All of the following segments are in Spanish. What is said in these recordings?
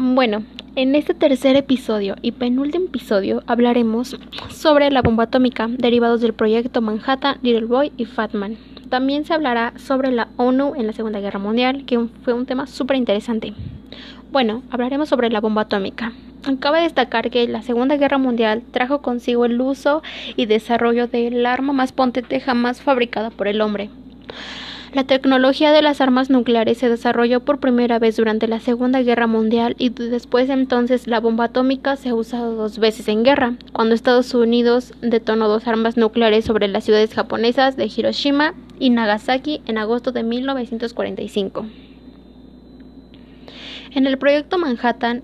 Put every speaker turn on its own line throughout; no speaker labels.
Bueno, en este tercer episodio y penúltimo episodio hablaremos sobre la bomba atómica, derivados del proyecto Manhattan, Little Boy y Fatman. También se hablará sobre la ONU en la Segunda Guerra Mundial, que fue un tema súper interesante. Bueno, hablaremos sobre la bomba atómica. Cabe destacar que la Segunda Guerra Mundial trajo consigo el uso y desarrollo del arma más potente jamás fabricada por el hombre. La tecnología de las armas nucleares se desarrolló por primera vez durante la Segunda Guerra Mundial y después entonces la bomba atómica se ha usado dos veces en guerra, cuando Estados Unidos detonó dos armas nucleares sobre las ciudades japonesas de Hiroshima y Nagasaki en agosto de 1945. En el proyecto Manhattan,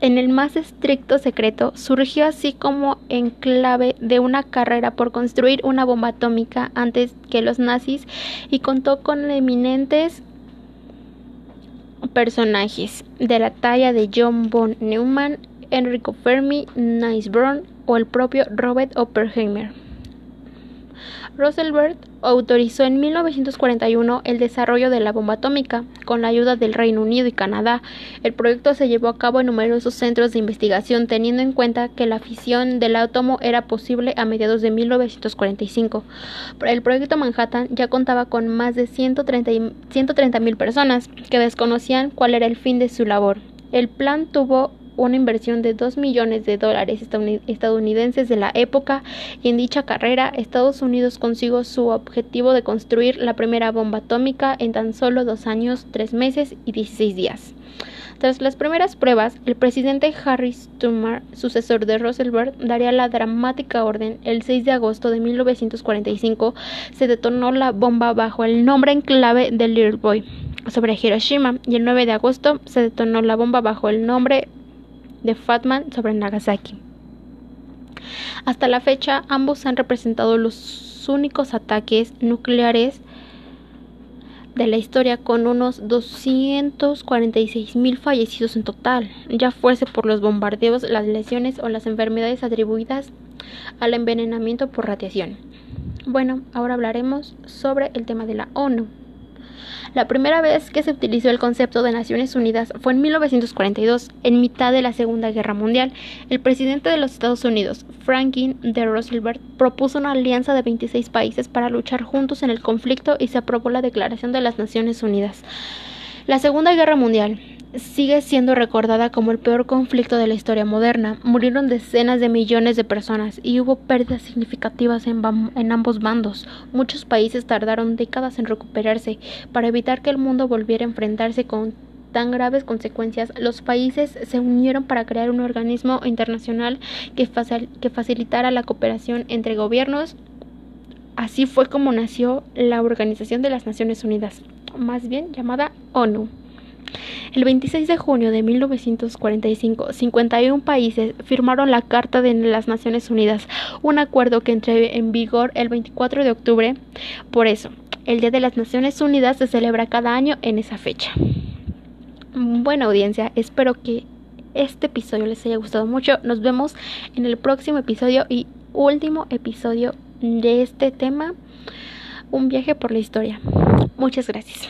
en el más estricto secreto, surgió así como en clave de una carrera por construir una bomba atómica antes que los nazis y contó con eminentes personajes de la talla de John von Neumann, Enrico Fermi, Nice Brown o el propio Robert Oppenheimer. Roosevelt autorizó en 1941 el desarrollo de la bomba atómica con la ayuda del Reino Unido y Canadá. El proyecto se llevó a cabo en numerosos centros de investigación teniendo en cuenta que la fisión del átomo era posible a mediados de 1945. El proyecto Manhattan ya contaba con más de 130 mil personas que desconocían cuál era el fin de su labor. El plan tuvo una inversión de 2 millones de dólares estadounidenses de la época y en dicha carrera Estados Unidos consiguió su objetivo de construir la primera bomba atómica en tan solo dos años, tres meses y 16 días. Tras las primeras pruebas, el presidente Harry Truman, sucesor de Roosevelt, daría la dramática orden. El 6 de agosto de 1945 se detonó la bomba bajo el nombre en clave de Little Boy sobre Hiroshima y el 9 de agosto se detonó la bomba bajo el nombre de Fatman sobre Nagasaki. Hasta la fecha, ambos han representado los únicos ataques nucleares de la historia con unos 246 mil fallecidos en total, ya fuese por los bombardeos, las lesiones o las enfermedades atribuidas al envenenamiento por radiación. Bueno, ahora hablaremos sobre el tema de la ONU. La primera vez que se utilizó el concepto de Naciones Unidas fue en 1942, en mitad de la Segunda Guerra Mundial. El presidente de los Estados Unidos, Franklin D. Roosevelt, propuso una alianza de 26 países para luchar juntos en el conflicto y se aprobó la Declaración de las Naciones Unidas. La Segunda Guerra Mundial sigue siendo recordada como el peor conflicto de la historia moderna. Murieron decenas de millones de personas y hubo pérdidas significativas en, ambos bandos. Muchos países tardaron décadas en recuperarse. Para evitar que el mundo volviera a enfrentarse con tan graves consecuencias, los países se unieron para crear un organismo internacional que facilitara la cooperación entre gobiernos. Así fue como nació la Organización de las Naciones Unidas, más bien llamada ONU. El 26 de junio de 1945, 51 países firmaron la Carta de las Naciones Unidas, un acuerdo que entró en vigor el 24 de octubre. Por eso, el Día de las Naciones Unidas se celebra cada año en esa fecha. Buena audiencia, espero que este episodio les haya gustado mucho. Nos vemos en el próximo episodio y último episodio de este tema, un viaje por la historia. Muchas gracias.